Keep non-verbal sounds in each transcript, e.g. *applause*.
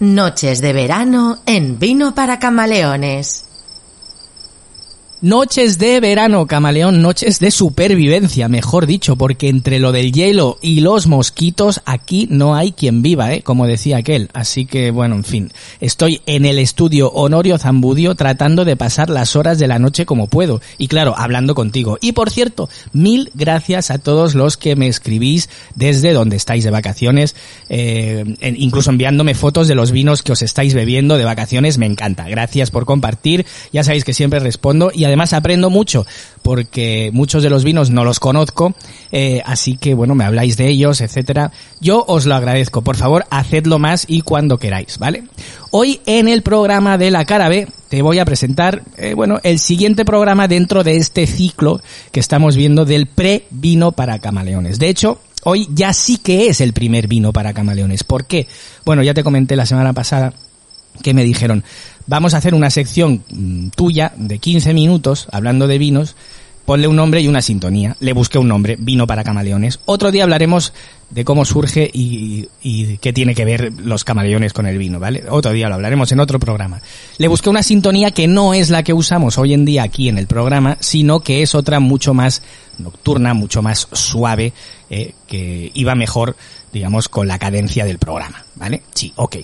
Noches de verano en vino para camaleones. Noches de verano, camaleón, noches de supervivencia, mejor dicho, porque entre lo del hielo y los mosquitos aquí no hay quien viva, ¿eh? como decía aquel. Así que, bueno, en fin, estoy en el estudio Honorio Zambudio tratando de pasar las horas de la noche como puedo. Y claro, hablando contigo. Y por cierto, mil gracias a todos los que me escribís desde donde estáis de vacaciones, eh, incluso enviándome fotos de los vinos que os estáis bebiendo de vacaciones, me encanta. Gracias por compartir, ya sabéis que siempre respondo y además aprendo mucho porque muchos de los vinos no los conozco, eh, así que bueno, me habláis de ellos, etcétera. Yo os lo agradezco, por favor, hacedlo más y cuando queráis, ¿vale? Hoy en el programa de la cara B te voy a presentar, eh, bueno, el siguiente programa dentro de este ciclo que estamos viendo del pre-vino para camaleones. De hecho, hoy ya sí que es el primer vino para camaleones. ¿Por qué? Bueno, ya te comenté la semana pasada que me dijeron, vamos a hacer una sección mm, tuya de 15 minutos hablando de vinos, ponle un nombre y una sintonía. Le busqué un nombre, Vino para Camaleones. Otro día hablaremos de cómo surge y, qué tiene que ver los camaleones con el vino, ¿vale? Otro día lo hablaremos en otro programa. Le busqué una sintonía que no es la que usamos hoy en día aquí en el programa, sino que es otra mucho más nocturna, mucho más suave, eh, que iba mejor, digamos, con la cadencia del programa, ¿vale? Sí, ok.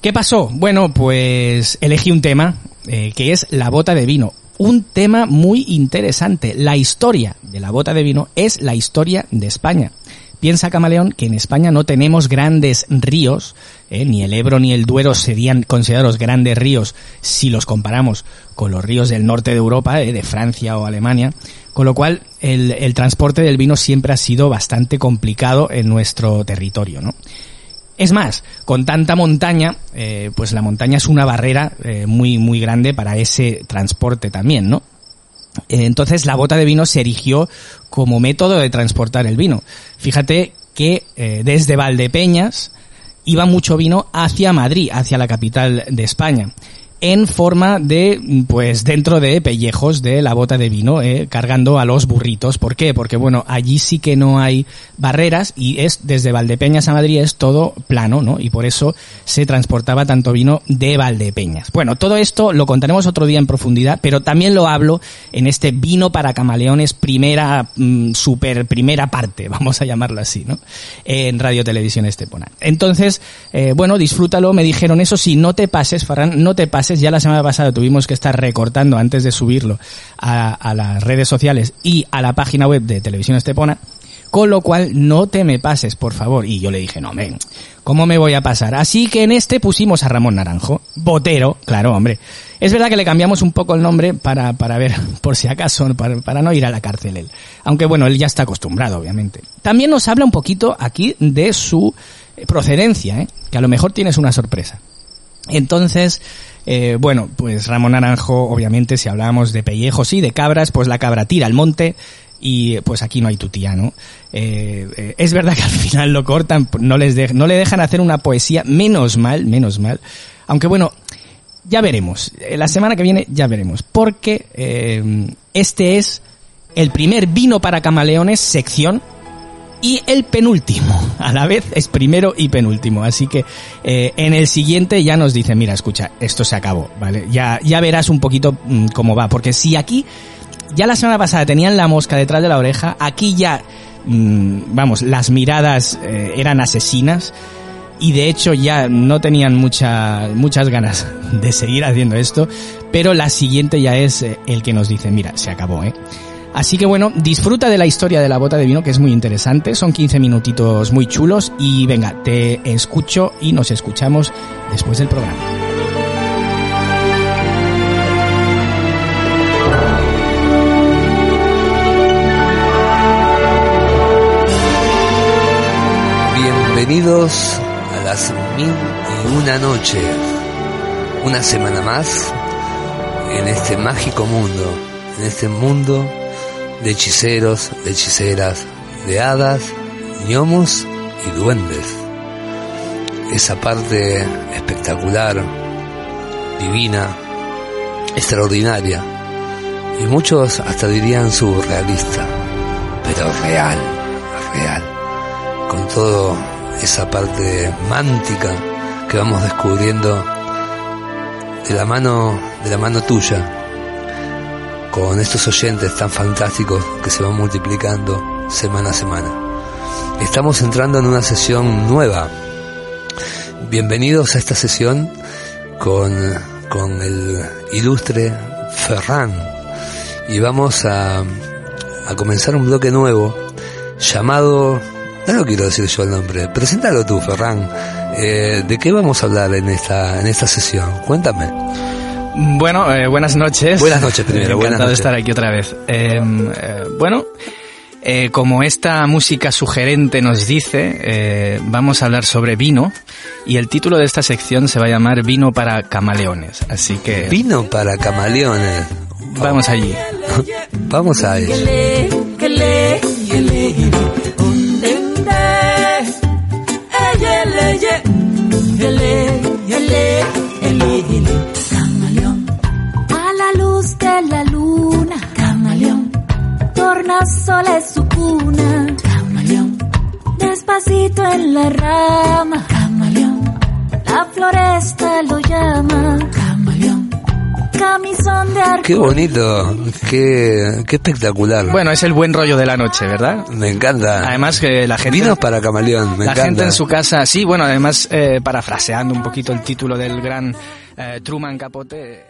¿Qué pasó? Bueno, pues elegí un tema eh, que es la bota de vino. Un tema muy interesante. La historia de la bota de vino es la historia de España. Piensa Camaleón que en España no tenemos grandes ríos, eh, ni el Ebro ni el Duero serían considerados grandes ríos si los comparamos con los ríos del norte de Europa, eh, de Francia o Alemania, con lo cual el, el transporte del vino siempre ha sido bastante complicado en nuestro territorio, ¿no? Es más, con tanta montaña, eh, pues la montaña es una barrera eh, muy, muy grande para ese transporte también, ¿no? Eh, entonces la bota de vino se erigió como método de transportar el vino. Fíjate que desde Valdepeñas iba mucho vino hacia Madrid, hacia la capital de España en forma de, pues dentro de pellejos de la bota de vino, eh, cargando a los burritos. ¿Por qué? Porque bueno, allí sí que no hay barreras y es desde Valdepeñas a Madrid es todo plano, ¿no? Y por eso se transportaba tanto vino de Valdepeñas. Bueno, todo esto lo contaremos otro día en profundidad, pero también lo hablo en este vino para camaleones primera, mm, super primera parte, *laughs* vamos a llamarlo así, ¿no? En Radio Televisión Estepona. Entonces, eh, bueno, disfrútalo, me dijeron eso sí, no te pases, Farran, no te pases ya la semana pasada tuvimos que estar recortando antes de subirlo a, las redes sociales y a la página web de Televisión Estepona. Con lo cual, no te me pases, por favor. Y yo le dije, no, men, ¿cómo me voy a pasar? Así que en este pusimos a Ramón Naranjo. Botero, claro, hombre. Es verdad que le cambiamos un poco el nombre para, para ver, *laughs* por si acaso, para, para no ir a la cárcel él. Aunque bueno, él ya está acostumbrado, obviamente. También nos habla un poquito aquí de su procedencia, ¿eh? que a lo mejor tienes una sorpresa. Entonces, eh, bueno, pues Ramón Naranjo, obviamente, si hablábamos de pellejos y de cabras, pues la cabra tira al monte y pues aquí no hay tutía, ¿no? Eh, eh, es verdad que al final lo cortan, no les no le dejan hacer una poesía, menos mal, menos mal. Aunque bueno, ya veremos. La semana que viene ya veremos. Porque este es el primer vino para camaleones sección y el penúltimo. A la vez es primero y penúltimo. Así que eh, en el siguiente ya nos dice, mira, escucha, esto se acabó, ¿vale? Ya, ya verás un poquito mm, cómo va. Porque si aquí, ya la semana pasada tenían la mosca detrás de la oreja, aquí ya, mm, vamos, las miradas eh, eran asesinas. Y de hecho ya no tenían mucha, muchas ganas de seguir haciendo esto. Pero la siguiente ya es eh, el que nos dice, mira, se acabó, ¿eh? Así que bueno, disfruta de la historia de la bota de vino, que es muy interesante. Son 15 minutitos muy chulos. Y venga, te escucho y nos escuchamos después del programa. Bienvenidos a las mil y una noches. Una semana más en este mágico mundo, en este mundo de hechiceros, de hechiceras, de hadas, gnomos y duendes. Esa parte espectacular, divina, extraordinaria, y muchos hasta dirían surrealista, pero real, real, con toda esa parte mántica que vamos descubriendo de la mano, de la mano tuya, con estos oyentes tan fantásticos que se van multiplicando semana a semana. Estamos entrando en una sesión nueva. Bienvenidos a esta sesión con, con el ilustre Ferran. Y vamos a, a comenzar un bloque nuevo llamado, no lo quiero decir yo el nombre, preséntalo tú, Ferran. Eh, ¿De qué vamos a hablar en esta, en esta sesión? Cuéntame. Bueno, eh, buenas noches. Buenas noches primero. Encantado buenas de noches. estar aquí otra vez. Eh, eh, bueno, eh, como esta música sugerente nos dice, eh, vamos a hablar sobre vino y el título de esta sección se va a llamar Vino para camaleones. Así que Vino para camaleones. vamos allí. *laughs* Vamos a ello. Tornasol es su cuna, camaleón, despacito en la rama, camaleón, la floresta lo llama, camaleón, camisón de arco. Qué bonito, qué, qué espectacular. Bueno, es el buen rollo de la noche, ¿verdad? me encanta. Además que la gente... Vinos para camaleón, me la encanta. gente en su casa, sí, bueno, además, eh, parafraseando un poquito el título del gran eh, Truman Capote.